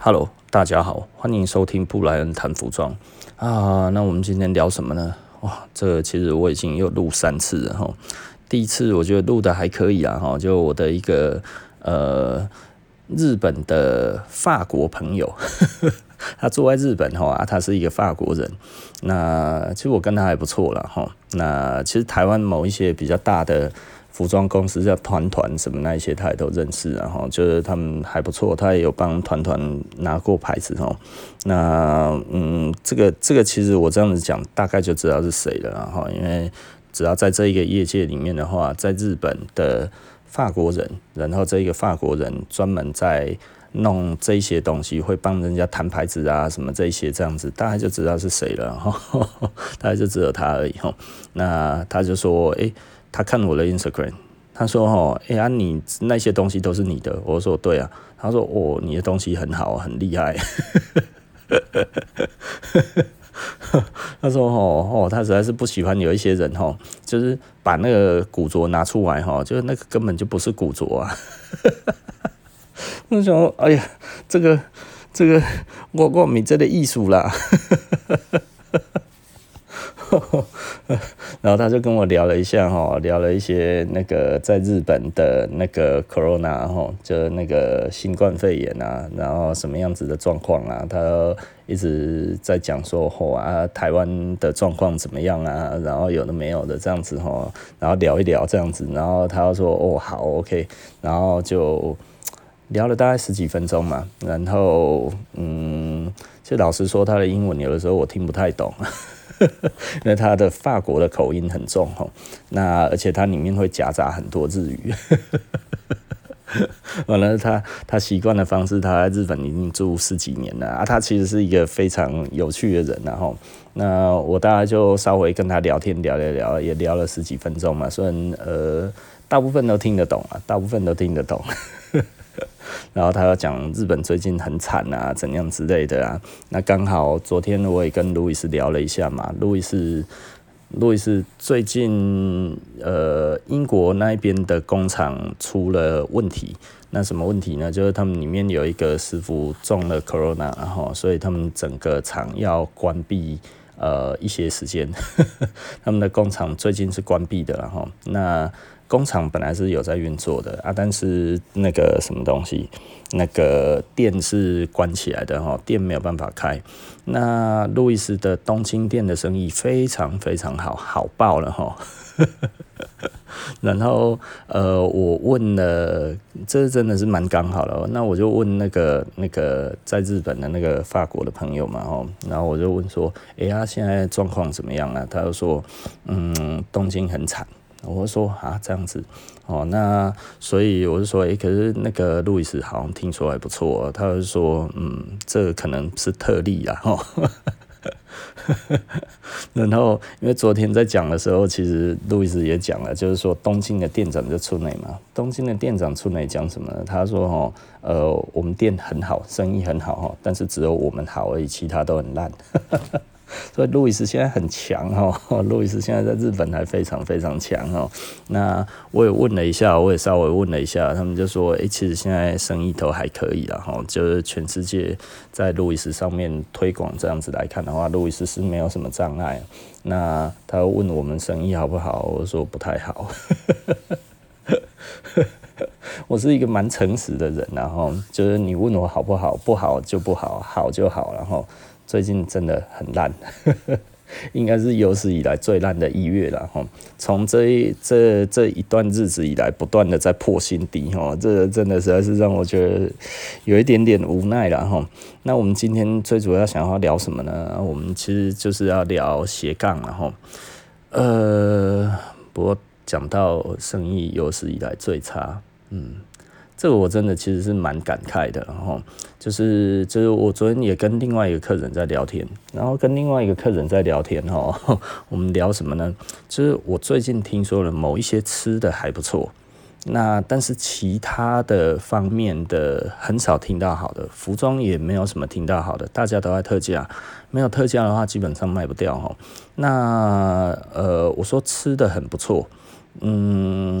Hello，大家好，欢迎收听布莱恩谈服装啊。那我们今天聊什么呢？哇，这其实我已经又录三次了哈。第一次我觉得录的还可以啊哈，就我的一个呃日本的法国朋友，他住在日本哈啊，他是一个法国人。那其实我跟他还不错了哈。那其实台湾某一些比较大的。服装公司叫团团什么那一些他也都认识，然后就是他们还不错，他也有帮团团拿过牌子哦。那嗯，这个这个其实我这样子讲，大概就知道是谁了，然后因为只要在这一个业界里面的话，在日本的法国人，然后这一个法国人专门在弄这些东西，会帮人家弹牌子啊什么这些这样子，大概就知道是谁了，哈，大概就只有他而已哈。那他就说，诶、他看我的 Instagram，他说：“哦，哎呀，你那些东西都是你的。”我说：“对啊。”他说：“哦，你的东西很好，很厉害。”他说：“哦哦，他实在是不喜欢有一些人哦，就是把那个古着拿出来哈，就是那个根本就不是古着啊。”我想：“哎呀，这个这个，我我没这个艺术啦。” 然后他就跟我聊了一下哈，聊了一些那个在日本的那个 corona 哈，就那个新冠肺炎啊，然后什么样子的状况啊，他一直在讲说嚯啊，台湾的状况怎么样啊，然后有的没有的这样子哈，然后聊一聊这样子，然后他说哦好 OK，然后就聊了大概十几分钟嘛，然后嗯，其实老实说他的英文有的时候我听不太懂。因为他的法国的口音很重吼，那而且他里面会夹杂很多日语。完了，他他习惯的方式，他在日本已经住十几年了啊。他其实是一个非常有趣的人，然后那我大概就稍微跟他聊天聊聊聊，也聊了十几分钟嘛，虽然呃大部分都听得懂啊，大部分都听得懂。然后他要讲日本最近很惨啊，怎样之类的啊。那刚好昨天我也跟路易斯聊了一下嘛。路易斯，路易斯最近呃英国那边的工厂出了问题。那什么问题呢？就是他们里面有一个师傅中了 corona，然后所以他们整个厂要关闭呃一些时间。他们的工厂最近是关闭的，然后那。工厂本来是有在运作的啊，但是那个什么东西，那个店是关起来的哈，店没有办法开。那路易斯的东京店的生意非常非常好，好爆了哈。然后呃，我问了，这真的是蛮刚好的。那我就问那个那个在日本的那个法国的朋友嘛，哦，然后我就问说，哎呀，现在状况怎么样啊？他就说，嗯，东京很惨。我说啊，这样子哦，那所以我就说，诶、可是那个路易斯好像听说还不错，他就说，嗯，这可能是特例啊，哈。然后因为昨天在讲的时候，其实路易斯也讲了，就是说东京的店长就出内嘛，东京的店长出内讲什么？他说，哦，呃，我们店很好，生意很好哈，但是只有我们好而已，其他都很烂。所以路易斯现在很强哦，路易斯现在在日本还非常非常强哦。那我也问了一下，我也稍微问了一下，他们就说，诶、其实现在生意都还可以了哈，就是全世界在路易斯上面推广这样子来看的话，路易斯是没有什么障碍。那他问我们生意好不好，我说不太好。我是一个蛮诚实的人，然后就是你问我好不好，不好就不好，好就好，然后。最近真的很烂，应该是有史以来最烂的一月了哈。从这一这这一段日子以来，不断的在破新低哈，这真的实在是让我觉得有一点点无奈了哈。那我们今天最主要想要聊什么呢？我们其实就是要聊斜杠了哈。呃，不过讲到生意有史以来最差，嗯。这个我真的其实是蛮感慨的，然后就是就是我昨天也跟另外一个客人在聊天，然后跟另外一个客人在聊天哈，我们聊什么呢？就是我最近听说了某一些吃的还不错，那但是其他的方面的很少听到好的，服装也没有什么听到好的，大家都在特价，没有特价的话基本上卖不掉哈。那呃我说吃的很不错，嗯。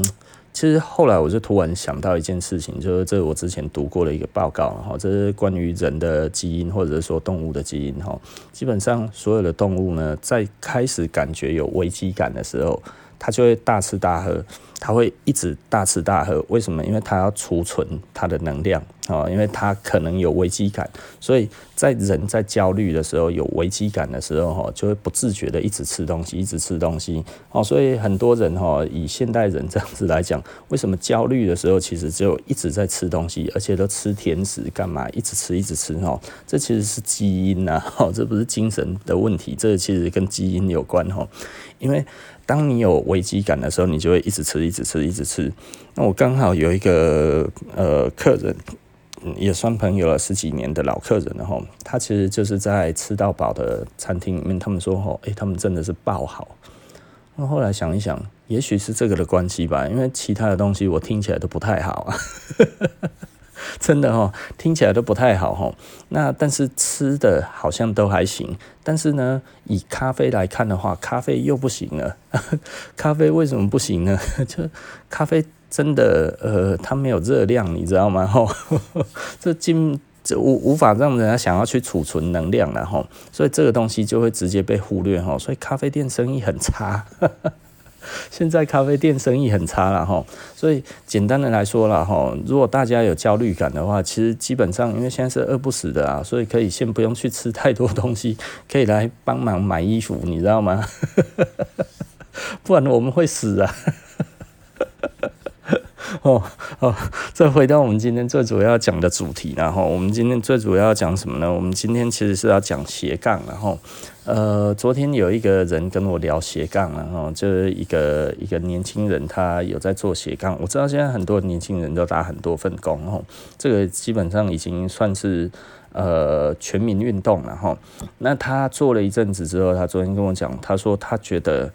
其实后来我就突然想到一件事情，就是这我之前读过的一个报告哈，这是关于人的基因或者是说动物的基因哈。基本上所有的动物呢，在开始感觉有危机感的时候，他就会大吃大喝。他会一直大吃大喝，为什么？因为他要储存他的能量啊，因为他可能有危机感，所以在人在焦虑的时候，有危机感的时候，哈，就会不自觉的一直吃东西，一直吃东西，哦，所以很多人哈，以现代人这样子来讲，为什么焦虑的时候，其实只有一直在吃东西，而且都吃甜食干嘛？一直吃，一直吃，哈，这其实是基因呐，哈，这不是精神的问题，这其实跟基因有关，哈，因为。当你有危机感的时候，你就会一直吃，一直吃，一直吃。那我刚好有一个呃客人，也算朋友了十几年的老客人了哈。他其实就是在吃到饱的餐厅里面，他们说哈，诶，他们真的是爆好。那后来想一想，也许是这个的关系吧，因为其他的东西我听起来都不太好啊。真的哦，听起来都不太好哦。那但是吃的好像都还行。但是呢，以咖啡来看的话，咖啡又不行了。咖啡为什么不行呢？就咖啡真的呃，它没有热量，你知道吗？吼，这进这无无法让人家想要去储存能量了吼。所以这个东西就会直接被忽略吼。所以咖啡店生意很差。现在咖啡店生意很差了哈，所以简单的来说了哈，如果大家有焦虑感的话，其实基本上因为现在是饿不死的啊，所以可以先不用去吃太多东西，可以来帮忙买衣服，你知道吗？不然我们会死啊！哦 哦，再回到我们今天最主要讲的主题，然后我们今天最主要讲什么呢？我们今天其实是要讲斜杠，然后呃，昨天有一个人跟我聊斜杠，然后就是一个一个年轻人，他有在做斜杠。我知道现在很多年轻人都打很多份工，哦，这个基本上已经算是呃全民运动了，哈。那他做了一阵子之后，他昨天跟我讲，他说他觉得。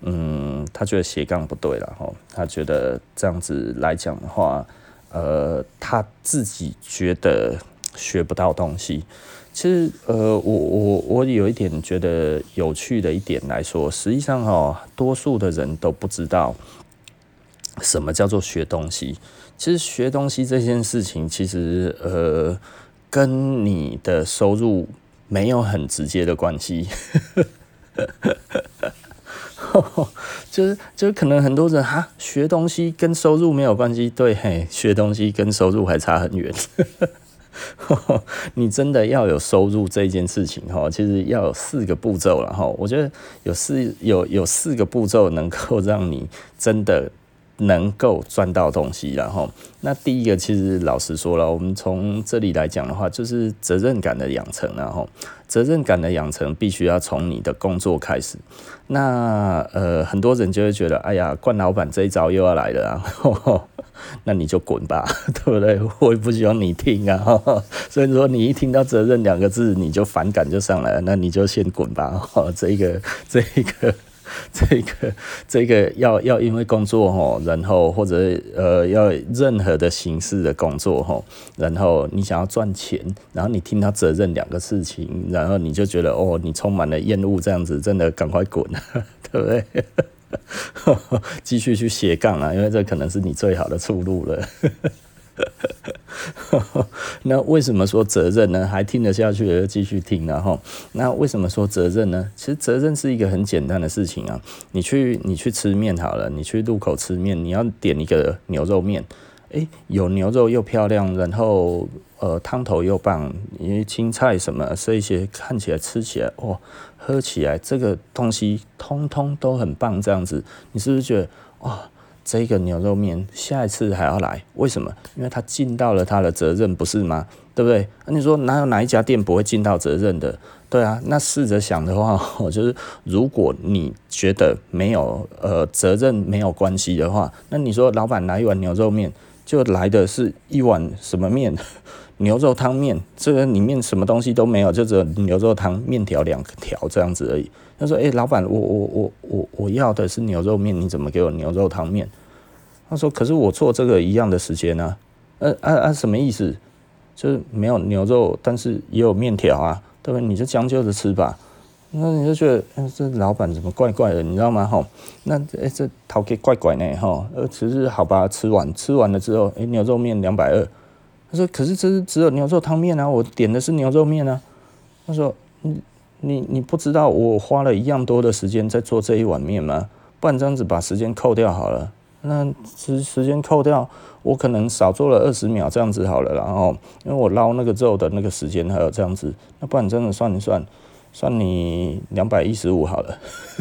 嗯，他觉得斜杠不对了哈，他觉得这样子来讲的话，呃，他自己觉得学不到东西。其实，呃，我我我有一点觉得有趣的一点来说，实际上哈，多数的人都不知道什么叫做学东西。其实学东西这件事情，其实呃，跟你的收入没有很直接的关系。就是就是可能很多人哈学东西跟收入没有关系，对嘿，学东西跟收入还差很远。你真的要有收入这件事情哈，其实要有四个步骤了哈。我觉得有四有有四个步骤能够让你真的。能够赚到东西，然后那第一个其实老实说了，我们从这里来讲的话，就是责任感的养成，然后责任感的养成必须要从你的工作开始。那呃，很多人就会觉得，哎呀，冠老板这一招又要来了啊，那你就滚吧，对不对？我也不希望你听啊。所以说，你一听到责任两个字，你就反感就上来了，那你就先滚吧。这一个，这一个。这个这个要要因为工作吼，然后或者呃要任何的形式的工作吼，然后你想要赚钱，然后你听到责任两个事情，然后你就觉得哦，你充满了厌恶，这样子真的赶快滚，对不对？继续去斜杠啊，因为这可能是你最好的出路了。那为什么说责任呢？还听得下去，继续听然后，那为什么说责任呢？其实责任是一个很简单的事情啊。你去你去吃面好了，你去路口吃面，你要点一个牛肉面，诶，有牛肉又漂亮，然后呃汤头又棒，因为青菜什么这些看起来吃起来哦，喝起来这个东西通通都很棒，这样子，你是不是觉得哇？这个牛肉面下一次还要来，为什么？因为他尽到了他的责任，不是吗？对不对？那你说哪有哪一家店不会尽到责任的？对啊，那试着想的话，就是如果你觉得没有呃责任没有关系的话，那你说老板来一碗牛肉面，就来的是一碗什么面？牛肉汤面，这个里面什么东西都没有，就只有牛肉汤面条两条这样子而已。他说：“哎、老板，我我我我我要的是牛肉面，你怎么给我牛肉汤面？”他说：“可是我做这个一样的时间呢、啊，呃，啊啊，什么意思？就是没有牛肉，但是也有面条啊，对不对？你就将就着吃吧。”那你就觉得，欸、这老板怎么怪怪的，你知道吗？吼，那哎、这头家怪怪呢，吼，呃，其实好吧，吃完吃完了之后，哎、牛肉面两百二。他说，可是这是只有牛肉汤面啊，我点的是牛肉面啊。他说，你你你不知道我花了一样多的时间在做这一碗面吗？不然这样子把时间扣掉好了。那时时间扣掉，我可能少做了二十秒这样子好了，然后因为我捞那个肉的那个时间还有这样子，那不然真的算一算。算你两百一十五好了，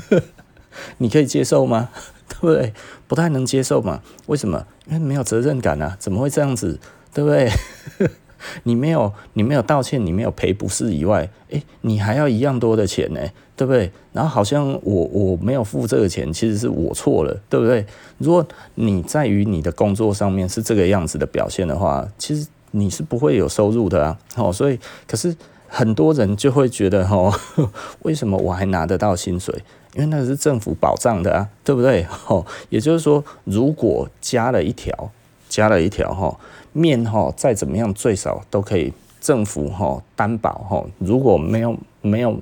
你可以接受吗？对不对？不太能接受嘛？为什么？因为没有责任感啊！怎么会这样子？对不对？你没有，你没有道歉，你没有赔不是以外，诶，你还要一样多的钱呢，对不对？然后好像我我没有付这个钱，其实是我错了，对不对？如果你在于你的工作上面是这个样子的表现的话，其实你是不会有收入的啊。哦，所以可是。很多人就会觉得哦，为什么我还拿得到薪水？因为那是政府保障的啊，对不对？吼，也就是说，如果加了一条，加了一条吼面吼，再怎么样，最少都可以政府吼担保吼，如果没有没有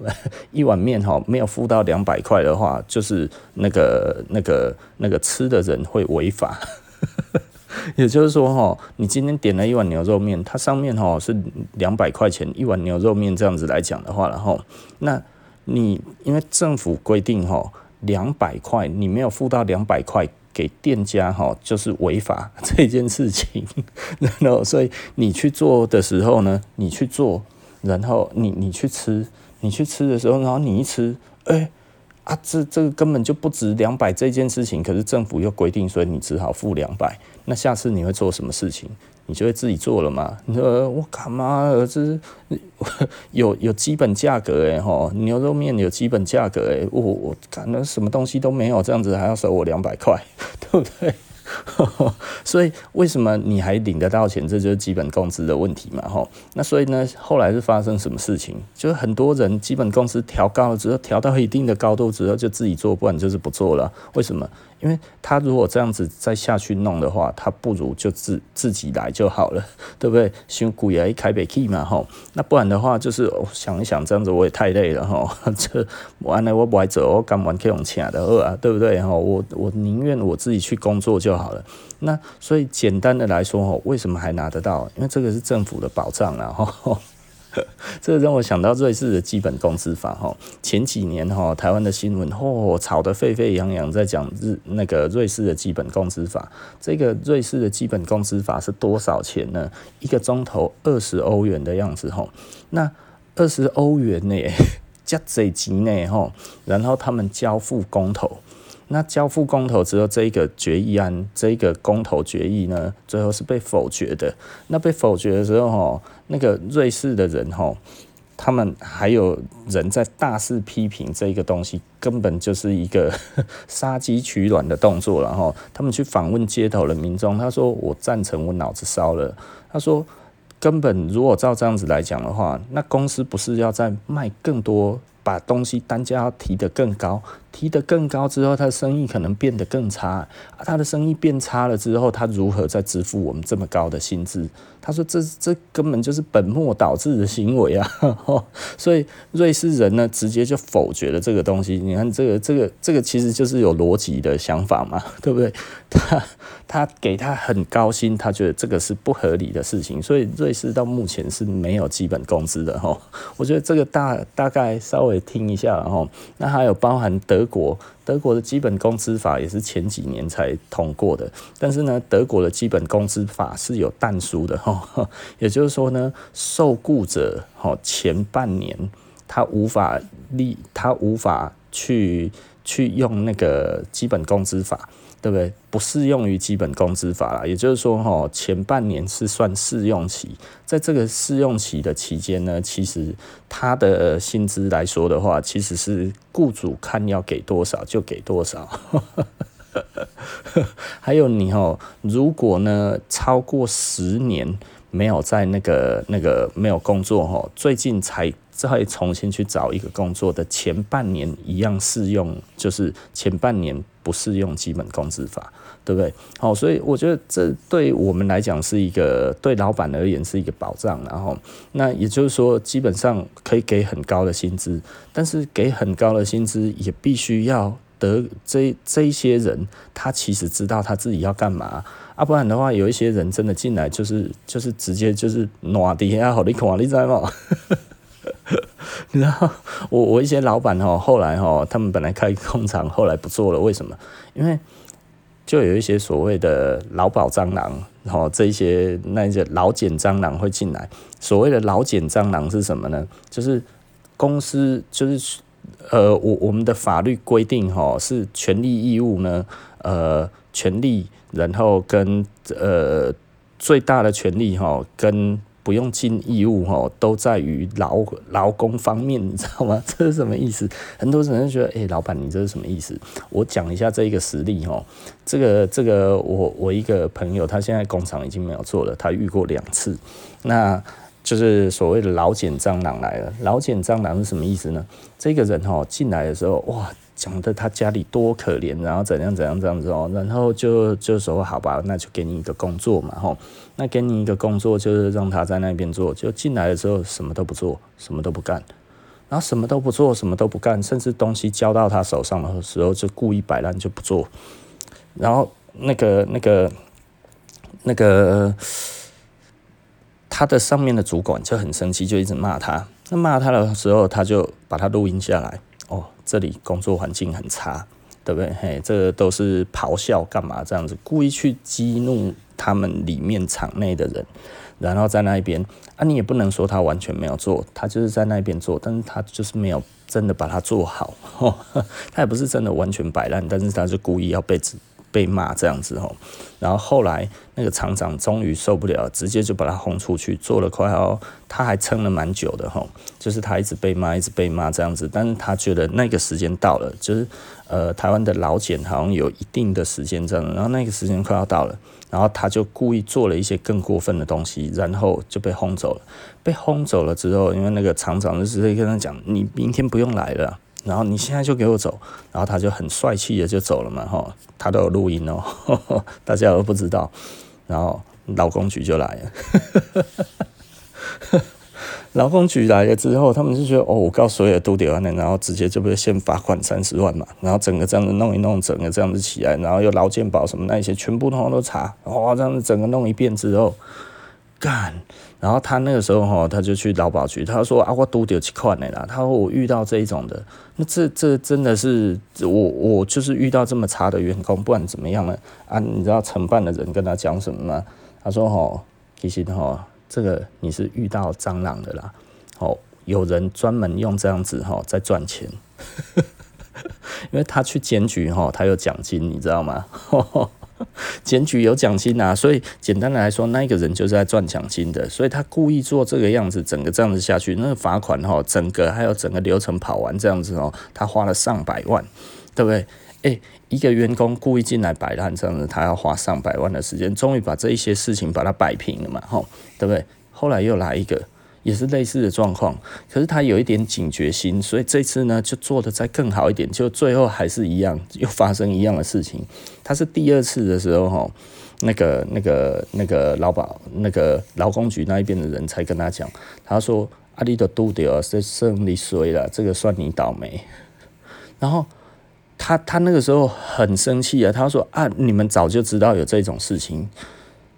一碗面吼没有付到两百块的话，就是那个那个那个吃的人会违法。也就是说，哈，你今天点了一碗牛肉面，它上面哈是两百块钱一碗牛肉面这样子来讲的话，然后，那你因为政府规定哈，两百块你没有付到两百块给店家哈，就是违法 这件事情。然后，所以你去做的时候呢，你去做，然后你你去吃，你去吃的时候，然后你一吃，哎。啊，这这个根本就不值两百这件事情，可是政府又规定，所以你只好付两百。那下次你会做什么事情？你就会自己做了嘛？你说我干嘛？这是 有有基本价格诶吼，牛肉面有基本价格诶，我我干那什么东西都没有，这样子还要收我两百块，对不对？所以为什么你还领得到钱？这就是基本工资的问题嘛，吼。那所以呢，后来是发生什么事情？就是很多人基本工资调高了之后，调到一定的高度之后，就自己做，不然就是不做了。为什么？因为他如果这样子再下去弄的话，他不如就自自己来就好了，对不对？先雇一开北气嘛，吼。那不然的话，就是我想一想，这样子我也太累了，吼。这完了我不爱走，我干嘛可以用钱的饿，啊，对不对？吼，我我宁愿我自己去工作就好了。那所以简单的来说，吼，为什么还拿得到？因为这个是政府的保障啊，吼。这让我想到瑞士的基本工资法哈，前几年哈台湾的新闻嚯吵得沸沸扬扬，在讲日那个瑞士的基本工资法。这个瑞士的基本工资法是多少钱呢？一个钟头二十欧元的样子哈。那二十欧元呢，加 这级呢哈，然后他们交付公投。那交付公投之后，这一个决议案，这一个公投决议呢，最后是被否决的。那被否决的时候，吼，那个瑞士的人，吼，他们还有人在大肆批评这个东西，根本就是一个 杀鸡取卵的动作。然后他们去访问街头的民众，他说：“我赞成，我脑子烧了。”他说：“根本如果照这样子来讲的话，那公司不是要再卖更多，把东西单价要提得更高。”提得更高之后，他的生意可能变得更差。啊，他的生意变差了之后，他如何再支付我们这么高的薪资？他说这：“这根本就是本末倒置的行为啊！” 所以瑞士人呢，直接就否决了这个东西。你看，这个这个这个其实就是有逻辑的想法嘛，对不对？他他给他很高薪，他觉得这个是不合理的事情。所以瑞士到目前是没有基本工资的哈。我觉得这个大大概稍微听一下哈。那还有包含德。国德国的基本工资法也是前几年才通过的，但是呢，德国的基本工资法是有但书的 哈，也就是说呢，受雇者哈前半年他无法立，他无法去去用那个基本工资法。对不对？不适用于基本工资法啦，也就是说，哈，前半年是算试用期，在这个试用期的期间呢，其实他的薪资来说的话，其实是雇主看要给多少就给多少。还有你哦，如果呢超过十年没有在那个那个没有工作哈，最近才再重新去找一个工作的前半年一样适用，就是前半年。不适用基本工资法，对不对？好，所以我觉得这对我们来讲是一个对老板而言是一个保障，然后那也就是说，基本上可以给很高的薪资，但是给很高的薪资也必须要得这这一些人，他其实知道他自己要干嘛。啊，不然的话，有一些人真的进来就是就是直接就是暖底下好你看，你知道吗？然后我我一些老板哈，后来哈，他们本来开工厂，后来不做了，为什么？因为就有一些所谓的劳保蟑螂，然后这一些那些老茧蟑螂会进来。所谓的老茧蟑螂是什么呢？就是公司就是呃，我我们的法律规定哈，是权利义务呢，呃，权利。然后跟呃最大的权利哈，跟不用尽义务哈，都在于劳劳工方面，你知道吗？这是什么意思？很多人觉得，哎，老板，你这是什么意思？我讲一下这一个实例哈。这个这个，我我一个朋友，他现在工厂已经没有做了，他遇过两次，那就是所谓的老茧蟑螂来了。老茧蟑螂是什么意思呢？这个人哈进来的时候，哇！讲的他家里多可怜，然后怎样怎样这样子哦，然后就就说好吧，那就给你一个工作嘛吼，那给你一个工作就是让他在那边做，就进来的时候什么都不做，什么都不干，然后什么都不做，什么都不干，甚至东西交到他手上的时候就故意摆烂就不做，然后那个那个那个他的上面的主管就很生气，就一直骂他，那骂他的时候他就把他录音下来。这里工作环境很差，对不对？嘿，这个都是咆哮干嘛这样子，故意去激怒他们里面场内的人，然后在那一边啊，你也不能说他完全没有做，他就是在那边做，但是他就是没有真的把它做好，他也不是真的完全摆烂，但是他是故意要被指。被骂这样子吼，然后后来那个厂长终于受不了，直接就把他轰出去，做了快要，他还撑了蛮久的吼，就是他一直被骂，一直被骂这样子，但是他觉得那个时间到了，就是呃台湾的老检好像有一定的时间这样，然后那个时间快要到了，然后他就故意做了一些更过分的东西，然后就被轰走了，被轰走了之后，因为那个厂长就直接跟他讲，你明天不用来了。然后你现在就给我走，然后他就很帅气的就走了嘛，哈，他都有录音哦，大家都不知道。然后劳工局就来了，劳工局来了之后，他们就觉得哦，我告所有都得完了，然后直接就被先罚款三十万嘛，然后整个这样子弄一弄，整个这样子起来，然后又劳健保什么那些全部通通都查，哇，这样子整个弄一遍之后，干。然后他那个时候哈，他就去劳保局，他说啊，我都丢几块的啦。他说我遇到这一种的，那这这真的是我我就是遇到这么差的员工，不管怎么样呢啊？你知道承办的人跟他讲什么吗？他说哈，其实哈，这个你是遇到蟑螂的啦。哦，有人专门用这样子哈在赚钱，因为他去检举哈，他有奖金，你知道吗？检举有奖金啊，所以简单的来说，那一个人就是在赚奖金的，所以他故意做这个样子，整个这样子下去，那罚款哈，整个还有整个流程跑完这样子哦，他花了上百万，对不对？诶，一个员工故意进来摆烂这样子，他要花上百万的时间，终于把这一些事情把它摆平了嘛，吼，对不对？后来又来一个。也是类似的状况，可是他有一点警觉心，所以这次呢就做得再更好一点，就最后还是一样，又发生一样的事情。他是第二次的时候，哈，那个、那个、那个劳保、那个劳工局那一边的人才跟他讲，他说：“阿里的都掉，这胜利衰了，这个算你倒霉。”然后他他那个时候很生气啊，他说：“啊，你们早就知道有这种事情。”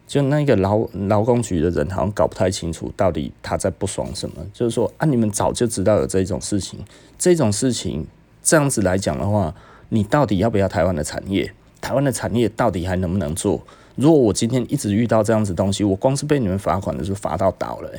就那个劳劳工局的人好像搞不太清楚到底他在不爽什么，就是说啊，你们早就知道有这种事情，这种事情这样子来讲的话，你到底要不要台湾的产业？台湾的产业到底还能不能做？如果我今天一直遇到这样子东西，我光是被你们罚款的时候罚到倒了，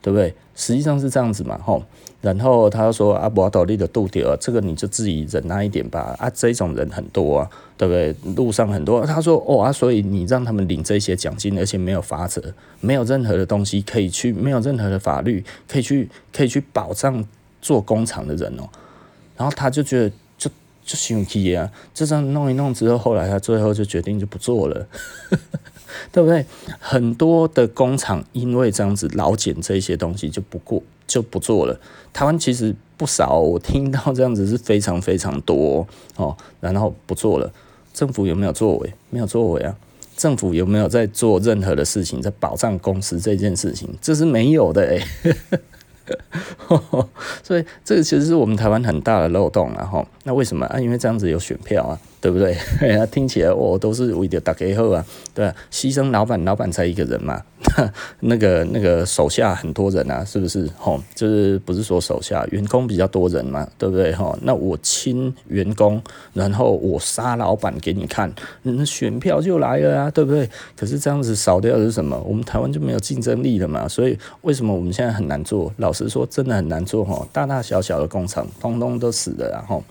对不对？实际上是这样子嘛，吼。然后他说啊，无道理的度掉，这个你就自己忍耐一点吧。啊，这种人很多啊，对不对？路上很多。他说哦啊，所以你让他们领这些奖金，而且没有法则，没有任何的东西可以去，没有任何的法律可以去，可以去保障做工厂的人哦。然后他就觉得就就生气啊，就这样弄一弄之后，后来他最后就决定就不做了。对不对？很多的工厂因为这样子老检这些东西就不过就不做了。台湾其实不少，我听到这样子是非常非常多哦。然后不做了，政府有没有作为？没有作为啊。政府有没有在做任何的事情，在保障公司这件事情？这是没有的诶。所以这个其实是我们台湾很大的漏洞啊！哈，那为什么啊？因为这样子有选票啊。对不对？听起来哦，都是为了大家好啊，对，牺牲老板，老板才一个人嘛，那个那个手下很多人啊，是不是？吼，就是不是说手下员工比较多人嘛，对不对？吼，那我亲员工，然后我杀老板给你看，那选票就来了啊，对不对？可是这样子少掉的是什么？我们台湾就没有竞争力了嘛，所以为什么我们现在很难做？老实说，真的很难做吼，大大小小的工厂通通都死了，然后。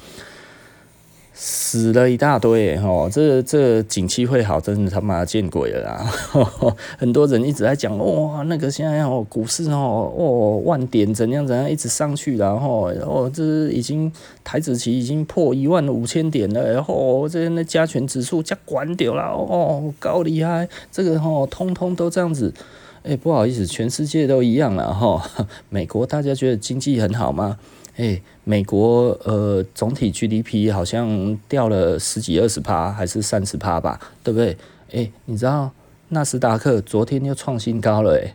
死了一大堆，吼，这这景气会好，真的他妈见鬼了啦！很多人一直在讲，哇，那个现在哦，股市哦，哦，万点怎样怎样一直上去，然后哦，这已经台指期已经破一万五千点了，然后这那加权指数加关掉了，哦，高厉害，这个哦，通通都这样子，哎，不好意思，全世界都一样了哈。美国大家觉得经济很好吗？哎，美国呃总体 GDP 好像掉了十几二十趴，还是三十趴吧，对不对？哎，你知道纳斯达克昨天又创新高了，哎，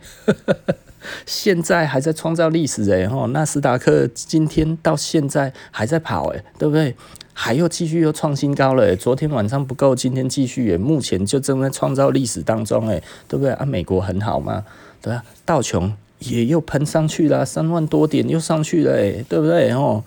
现在还在创造历史，哎，吼，纳斯达克今天到现在还在跑，哎，对不对？还又继续又创新高了，哎，昨天晚上不够，今天继续，哎，目前就正在创造历史当中，哎，对不对？啊，美国很好吗？对啊，道琼。也又喷上去了，三万多点又上去了，哎，对不对？哦，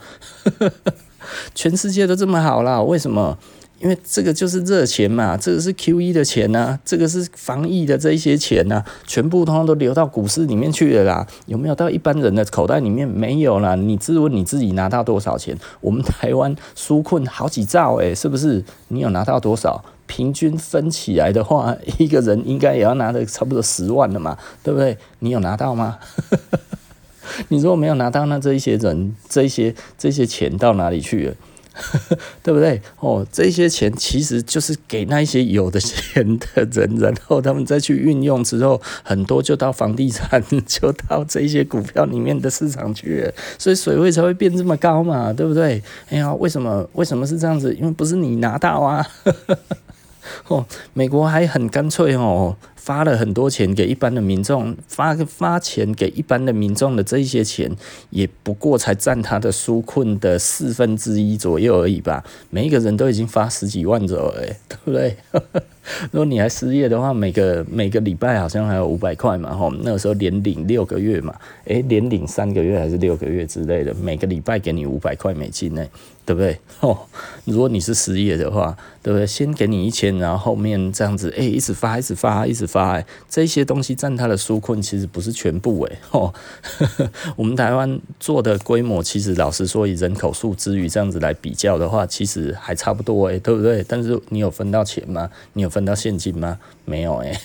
全世界都这么好了，为什么？因为这个就是热钱嘛，这个是 QE 的钱呐、这个是防疫的这一些钱呐、全部通通都流到股市里面去了啦。有没有到一般人的口袋里面？没有啦。你自问你自己拿到多少钱？我们台湾纾困好几兆，哎，是不是？你有拿到多少？平均分起来的话，一个人应该也要拿的差不多十万了嘛，对不对？你有拿到吗？你如果没有拿到，那这一些人，这一些这些钱到哪里去了？对不对？哦，这些钱其实就是给那些有的钱的人，然后他们再去运用之后，很多就到房地产，就到这些股票里面的市场去了，所以水位才会变这么高嘛，对不对？哎呀，为什么？为什么是这样子？因为不是你拿到啊。哦，美国还很干脆哦，发了很多钱给一般的民众，发发钱给一般的民众的这一些钱，也不过才占他的纾困的四分之一左右而已吧。每一个人都已经发十几万左右，哎，对不对？如果你还失业的话，每个每个礼拜好像还有五百块嘛，吼，那个时候连领六个月嘛，诶，连领三个月还是六个月之类的，每个礼拜给你五百块美金呢。对不对？哦，如果你是失业的话，对不对？先给你一千，然后后面这样子，哎，一直发，一直发，一直发，哎，这些东西占他的纾困其实不是全部，哎，哦，我们台湾做的规模，其实老实说，以人口数之余这样子来比较的话，其实还差不多，哎，对不对？但是你有分到钱吗？你有分到现金吗？没有，哎，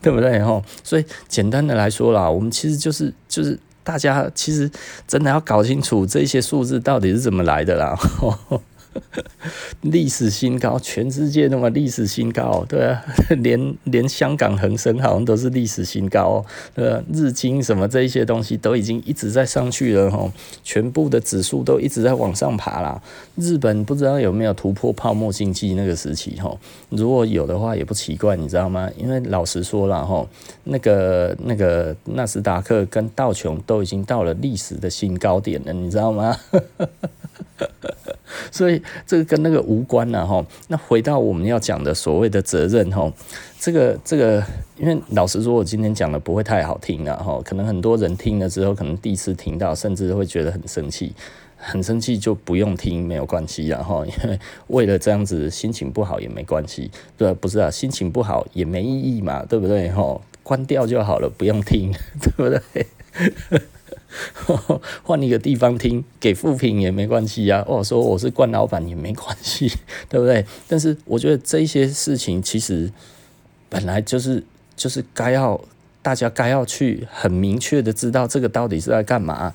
对不对？哦，所以简单的来说啦，我们其实就是就是。大家其实真的要搞清楚这些数字到底是怎么来的啦。历史新高，全世界那么历史新高，对啊，连连香港恒生好像都是历史新高，对啊，日经什么这一些东西都已经一直在上去了哈，全部的指数都一直在往上爬啦。日本不知道有没有突破泡沫经济那个时期哈，如果有的话也不奇怪，你知道吗？因为老实说了哈，那个那个纳斯达克跟道琼都已经到了历史的新高点了，你知道吗？所以这个跟那个无关了哈。那回到我们要讲的所谓的责任哈，这个这个，因为老实说，我今天讲的不会太好听了哈。可能很多人听了之后，可能第一次听到，甚至会觉得很生气，很生气就不用听，没有关系啊哈。因为为了这样子心情不好也没关系，对，不是啊，心情不好也没意义嘛，对不对哈？关掉就好了，不用听，对不对？换一个地方听，给副品也没关系啊。哦，说我是惯老板也没关系，对不对？但是我觉得这些事情其实本来就是就是该要大家该要去很明确的知道这个到底是在干嘛。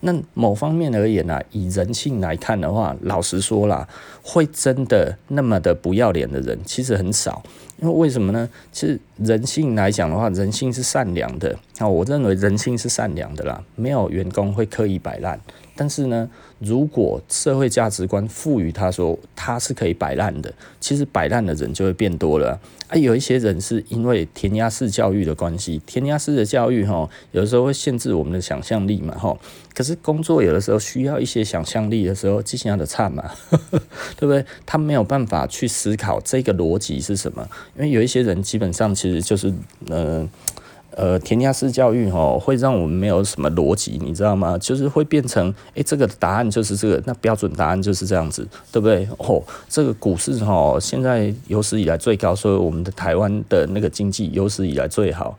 那某方面而言呢、啊，以人性来看的话，老实说啦，会真的那么的不要脸的人其实很少。因为为什么呢？其实人性来讲的话，人性是善良的。那，我认为人性是善良的啦，没有员工会刻意摆烂。但是呢，如果社会价值观赋予他说他是可以摆烂的，其实摆烂的人就会变多了啊。有一些人是因为填鸭式教育的关系，填鸭式的教育哈，有的时候会限制我们的想象力嘛哈。可是工作有的时候需要一些想象力的时候，机器人的差嘛，对不对？他没有办法去思考这个逻辑是什么，因为有一些人基本上其实就是呃。呃，填鸭式教育吼，会让我们没有什么逻辑，你知道吗？就是会变成，诶，这个答案就是这个，那标准答案就是这样子，对不对？哦，这个股市吼，现在有史以来最高，所以我们的台湾的那个经济有史以来最好，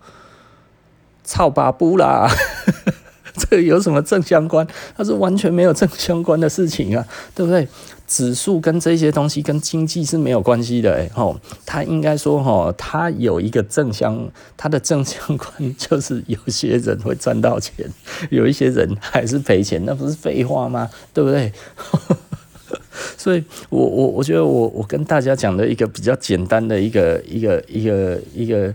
操吧不啦！这个有什么正相关？它是完全没有正相关的事情啊，对不对？指数跟这些东西跟经济是没有关系的，哎吼，它应该说吼，它有一个正相，它的正相关 就是有些人会赚到钱，有一些人还是赔钱，那不是废话吗？对不对？所以我我我觉得我我跟大家讲的一个比较简单的一个一个一个一个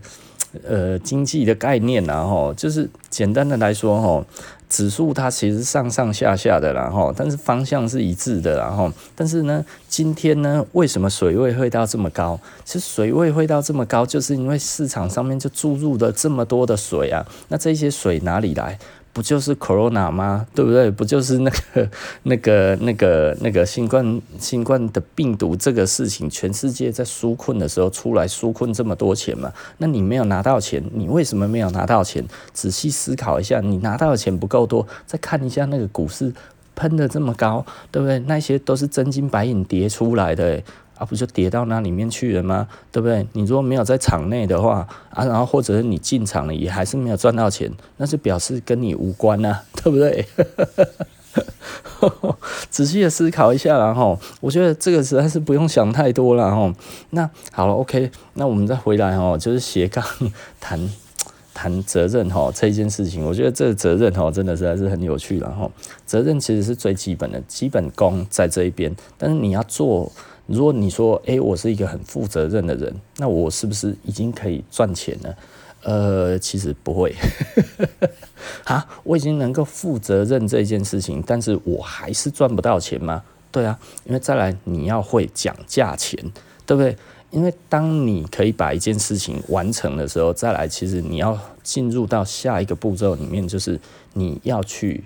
呃经济的概念啊，吼，就是简单的来说吼。指数它其实上上下下的，然后但是方向是一致的，然后但是呢，今天呢，为什么水位会到这么高？其实水位会到这么高，就是因为市场上面就注入了这么多的水啊，那这些水哪里来？不就是 Corona 吗？对不对？不就是那个、那个、那个、那个新冠、新冠的病毒这个事情，全世界在纾困的时候出来纾困这么多钱嘛？那你没有拿到钱，你为什么没有拿到钱？仔细思考一下，你拿到的钱不够多，再看一下那个股市喷的这么高，对不对？那些都是真金白银叠出来的。啊，不就跌到那里面去了吗？对不对？你如果没有在场内的话，啊，然后或者是你进场了也还是没有赚到钱，那就表示跟你无关啊，对不对？仔细的思考一下，然后我觉得这个实在是不用想太多了哈。那好了，OK，那我们再回来哦，就是斜杠谈谈责任哈这件事情，我觉得这个责任哈真的实在是很有趣，然后责任其实是最基本的基本功在这一边，但是你要做。如果你说，诶，我是一个很负责任的人，那我是不是已经可以赚钱了？呃，其实不会。啊，我已经能够负责任这件事情，但是我还是赚不到钱吗？对啊，因为再来你要会讲价钱，对不对？因为当你可以把一件事情完成的时候，再来其实你要进入到下一个步骤里面，就是你要去。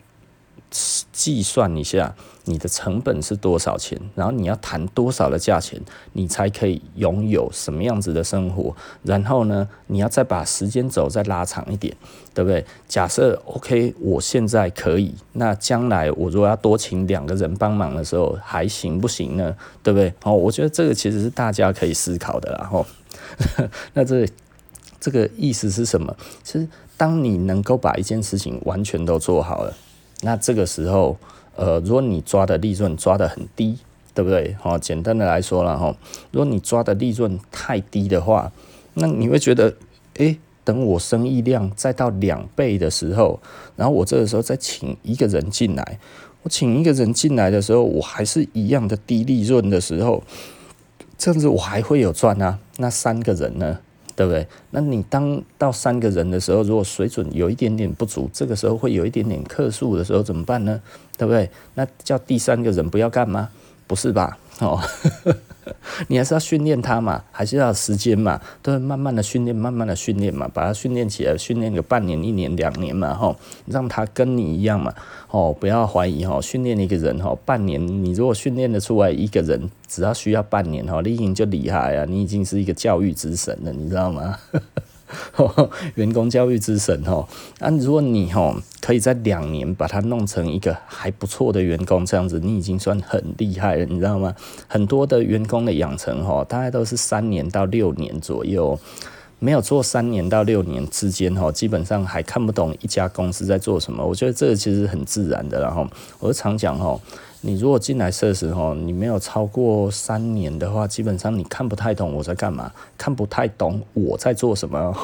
计算一下你的成本是多少钱，然后你要谈多少的价钱，你才可以拥有什么样子的生活。然后呢，你要再把时间轴再拉长一点，对不对？假设 OK，我现在可以，那将来我如果要多请两个人帮忙的时候，还行不行呢？对不对？哦，我觉得这个其实是大家可以思考的。然后，那这这个意思是什么？其实当你能够把一件事情完全都做好了。那这个时候，呃，如果你抓的利润抓得很低，对不对？好，简单的来说了哈，如果你抓的利润太低的话，那你会觉得，诶，等我生意量再到两倍的时候，然后我这个时候再请一个人进来，我请一个人进来的时候，我还是一样的低利润的时候，这样子我还会有赚啊？那三个人呢？对不对？那你当到三个人的时候，如果水准有一点点不足，这个时候会有一点点客数的时候怎么办呢？对不对？那叫第三个人不要干吗？不是吧？哦。你还是要训练他嘛，还是要时间嘛，都会慢慢的训练，慢慢的训练嘛，把他训练起来，训练个半年、一年、两年嘛，吼，让他跟你一样嘛，哦，不要怀疑哈，训练一个人哈，半年，你如果训练的出来一个人，只要需要半年哈，你已经就厉害啊，你已经是一个教育之神了，你知道吗？员工教育之神哦，那如果你哦可以在两年把它弄成一个还不错的员工，这样子你已经算很厉害了，你知道吗？很多的员工的养成哦，大概都是三年到六年左右，没有做三年到六年之间哈，基本上还看不懂一家公司在做什么。我觉得这个其实很自然的，然后我常讲哈。你如果进来设时候，你没有超过三年的话，基本上你看不太懂我在干嘛，看不太懂我在做什么。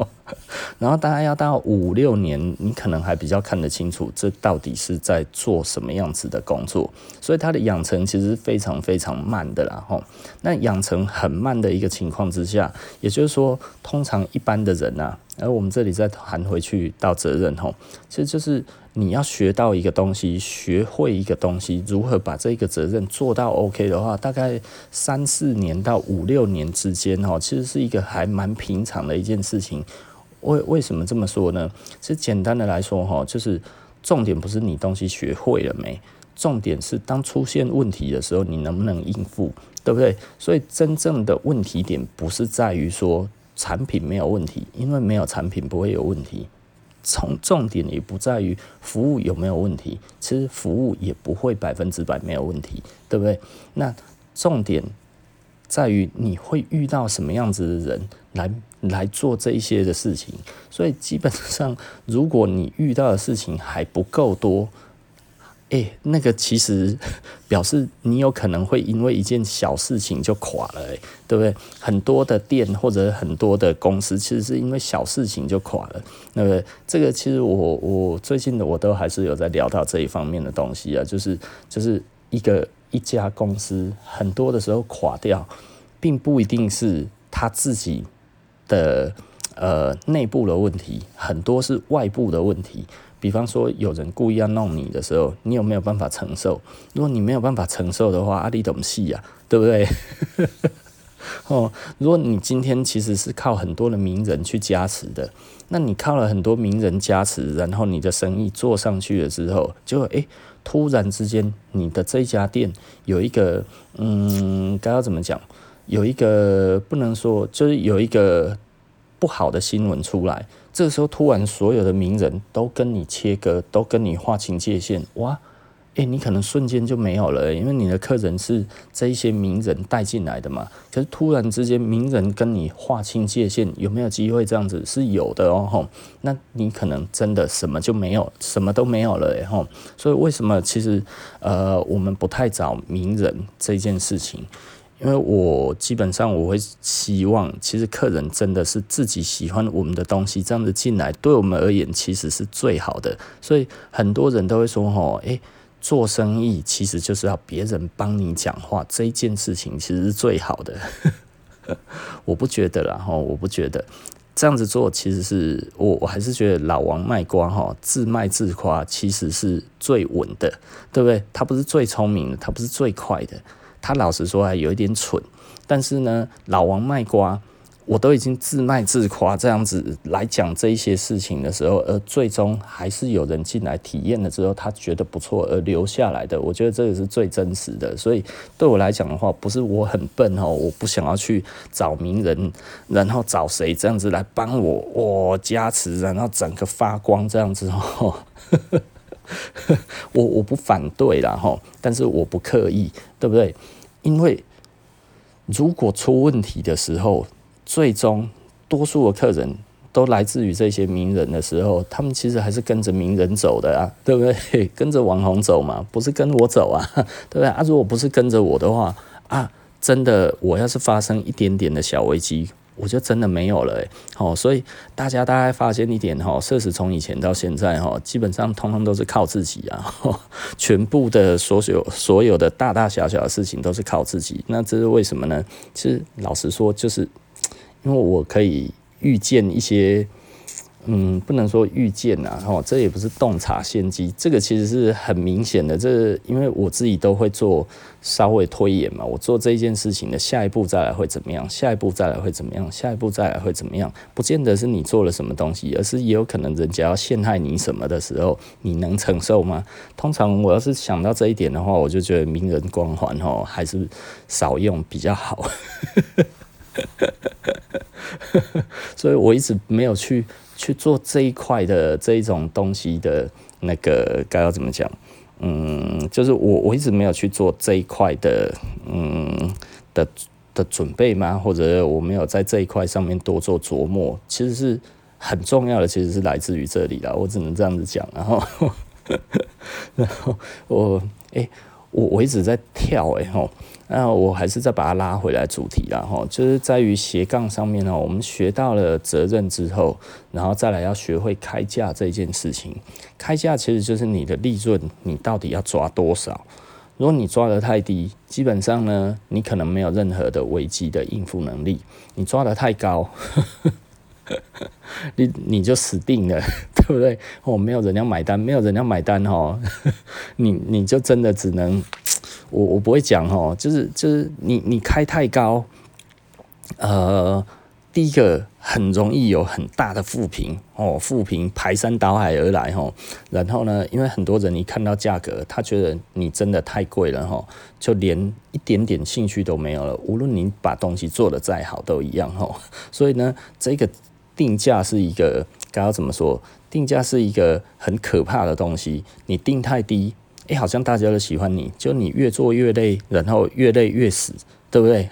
然后大概要到五六年，你可能还比较看得清楚，这到底是在做什么样子的工作。所以它的养成其实非常非常慢的啦。吼，那养成很慢的一个情况之下，也就是说，通常一般的人啊，而我们这里再谈回去到责任吼，其实就是你要学到一个东西，学会一个东西，如何把这个责任做到 OK 的话，大概三四年到五六年之间吼，其实是一个还蛮平常的一件事情。为为什么这么说呢？其实简单的来说，哈，就是重点不是你东西学会了没，重点是当出现问题的时候，你能不能应付，对不对？所以真正的问题点不是在于说产品没有问题，因为没有产品不会有问题。从重点也不在于服务有没有问题，其实服务也不会百分之百没有问题，对不对？那重点在于你会遇到什么样子的人来。来做这一些的事情，所以基本上，如果你遇到的事情还不够多，哎、那个其实 表示你有可能会因为一件小事情就垮了，哎，对不对？很多的店或者很多的公司，其实是因为小事情就垮了，对不对？这个其实我我最近的我都还是有在聊到这一方面的东西啊，就是就是一个一家公司很多的时候垮掉，并不一定是他自己。的呃内部的问题很多是外部的问题，比方说有人故意要弄你的时候，你有没有办法承受？如果你没有办法承受的话，阿里懂戏呀，对不对？哦，如果你今天其实是靠很多的名人去加持的，那你靠了很多名人加持，然后你的生意做上去了之后，就诶、欸，突然之间你的这家店有一个嗯，该要怎么讲？有一个不能说，就是有一个不好的新闻出来，这时候突然所有的名人都跟你切割，都跟你划清界限，哇，诶，你可能瞬间就没有了，因为你的客人是这一些名人带进来的嘛。可是突然之间名人跟你划清界限，有没有机会这样子？是有的哦，吼，那你可能真的什么就没有，什么都没有了，吼。所以为什么其实呃，我们不太找名人这件事情？因为我基本上我会希望，其实客人真的是自己喜欢我们的东西，这样子进来对我们而言其实是最好的。所以很多人都会说：“吼，诶，做生意其实就是要别人帮你讲话，这件事情其实是最好的。”我不觉得啦，吼，我不觉得这样子做其实是我我还是觉得老王卖瓜，哈，自卖自夸其实是最稳的，对不对？他不是最聪明的，他不是最快的。他老实说还有一点蠢，但是呢，老王卖瓜，我都已经自卖自夸这样子来讲这一些事情的时候，而最终还是有人进来体验了之后，他觉得不错而留下来的，我觉得这个是最真实的。所以对我来讲的话，不是我很笨哦，我不想要去找名人，然后找谁这样子来帮我，我加持，然后整个发光这样子哦。我我不反对啦哈，但是我不刻意，对不对？因为如果出问题的时候，最终多数的客人都来自于这些名人的时候，他们其实还是跟着名人走的啊，对不对？跟着网红走嘛，不是跟我走啊，对不对？啊，如果不是跟着我的话啊，真的，我要是发生一点点的小危机。我就真的没有了，好，所以大家大概发现一点哈，社死从以前到现在哈，基本上通通都是靠自己啊，全部的所有所有的大大小小的事情都是靠自己。那这是为什么呢？其实老实说，就是因为我可以预见一些。嗯，不能说预见呐，吼，这也不是洞察先机，这个其实是很明显的。这因为我自己都会做稍微推演嘛，我做这件事情的下一步再来会怎么样，下一步再来会怎么样，下一步再来会怎么样，不见得是你做了什么东西，而是也有可能人家要陷害你什么的时候，你能承受吗？通常我要是想到这一点的话，我就觉得名人光环吼还是少用比较好。所以我一直没有去。去做这一块的这一种东西的那个该要怎么讲？嗯，就是我我一直没有去做这一块的嗯的的准备吗？或者我没有在这一块上面多做琢磨？其实是很重要的，其实是来自于这里啦。我只能这样子讲。然后，然后我诶、我我一直在跳哎吼，那我还是再把它拉回来主题啦吼，就是在于斜杠上面呢，我们学到了责任之后，然后再来要学会开价这件事情。开价其实就是你的利润，你到底要抓多少？如果你抓得太低，基本上呢，你可能没有任何的危机的应付能力；你抓得太高，你你就死定了，对不对？哦，没有人要买单，没有人要买单哦，你你就真的只能，我我不会讲哦，就是就是你你开太高，呃。第一个很容易有很大的负评哦，负评排山倒海而来哦。然后呢，因为很多人一看到价格，他觉得你真的太贵了吼，就连一点点兴趣都没有了。无论你把东西做得再好，都一样吼。所以呢，这个定价是一个该要怎么说？定价是一个很可怕的东西。你定太低，哎、好像大家都喜欢你，就你越做越累，然后越累越死，对不对？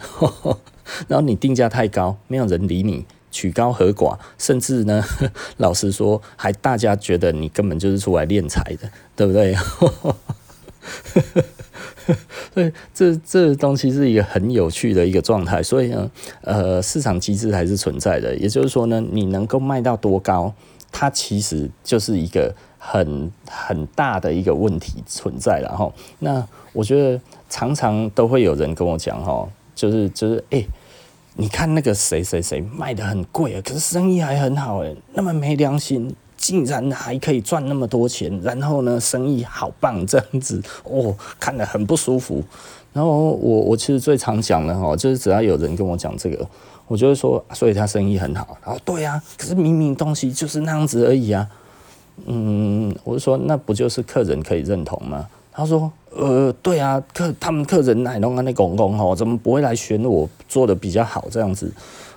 然后你定价太高，没有人理你，曲高和寡，甚至呢，老实说，还大家觉得你根本就是出来敛财的，对不对？所以这这东西是一个很有趣的一个状态。所以呢，呃，市场机制还是存在的。也就是说呢，你能够卖到多高，它其实就是一个很很大的一个问题存在了哈。那我觉得常常都会有人跟我讲哈。就是就是哎、你看那个谁谁谁卖得很贵啊，可是生意还很好哎，那么没良心，竟然还可以赚那么多钱，然后呢，生意好棒这样子哦，看得很不舒服。然后我我其实最常讲的哈，就是只要有人跟我讲这个，我就会说，所以他生意很好。然后对啊，可是明明东西就是那样子而已啊。嗯，我就说那不就是客人可以认同吗？他说。呃，对啊，客他们客人来弄啊，那公公吼，怎么不会来选我做的比较好这样子？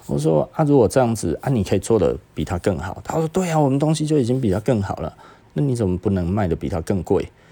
我说啊，如果这样子啊，你可以做的比他更好。他说对啊，我们东西就已经比他更好了，那你怎么不能卖的比他更贵？